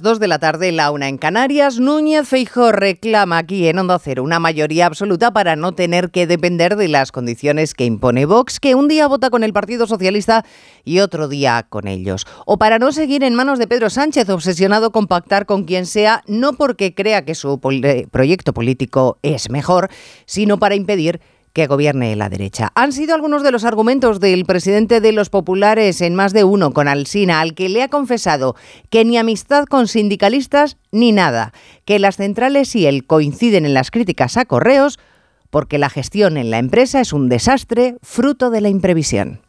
Dos de la tarde, la una en Canarias. Núñez Feijóo reclama aquí en Onda Cero una mayoría absoluta para no tener que depender de las condiciones que impone Vox, que un día vota con el Partido Socialista y otro día con ellos. O para no seguir en manos de Pedro Sánchez, obsesionado con pactar con quien sea, no porque crea que su proyecto político es mejor, sino para impedir que gobierne la derecha. Han sido algunos de los argumentos del presidente de los populares en más de uno con Alsina, al que le ha confesado que ni amistad con sindicalistas ni nada, que las centrales y él coinciden en las críticas a correos porque la gestión en la empresa es un desastre fruto de la imprevisión.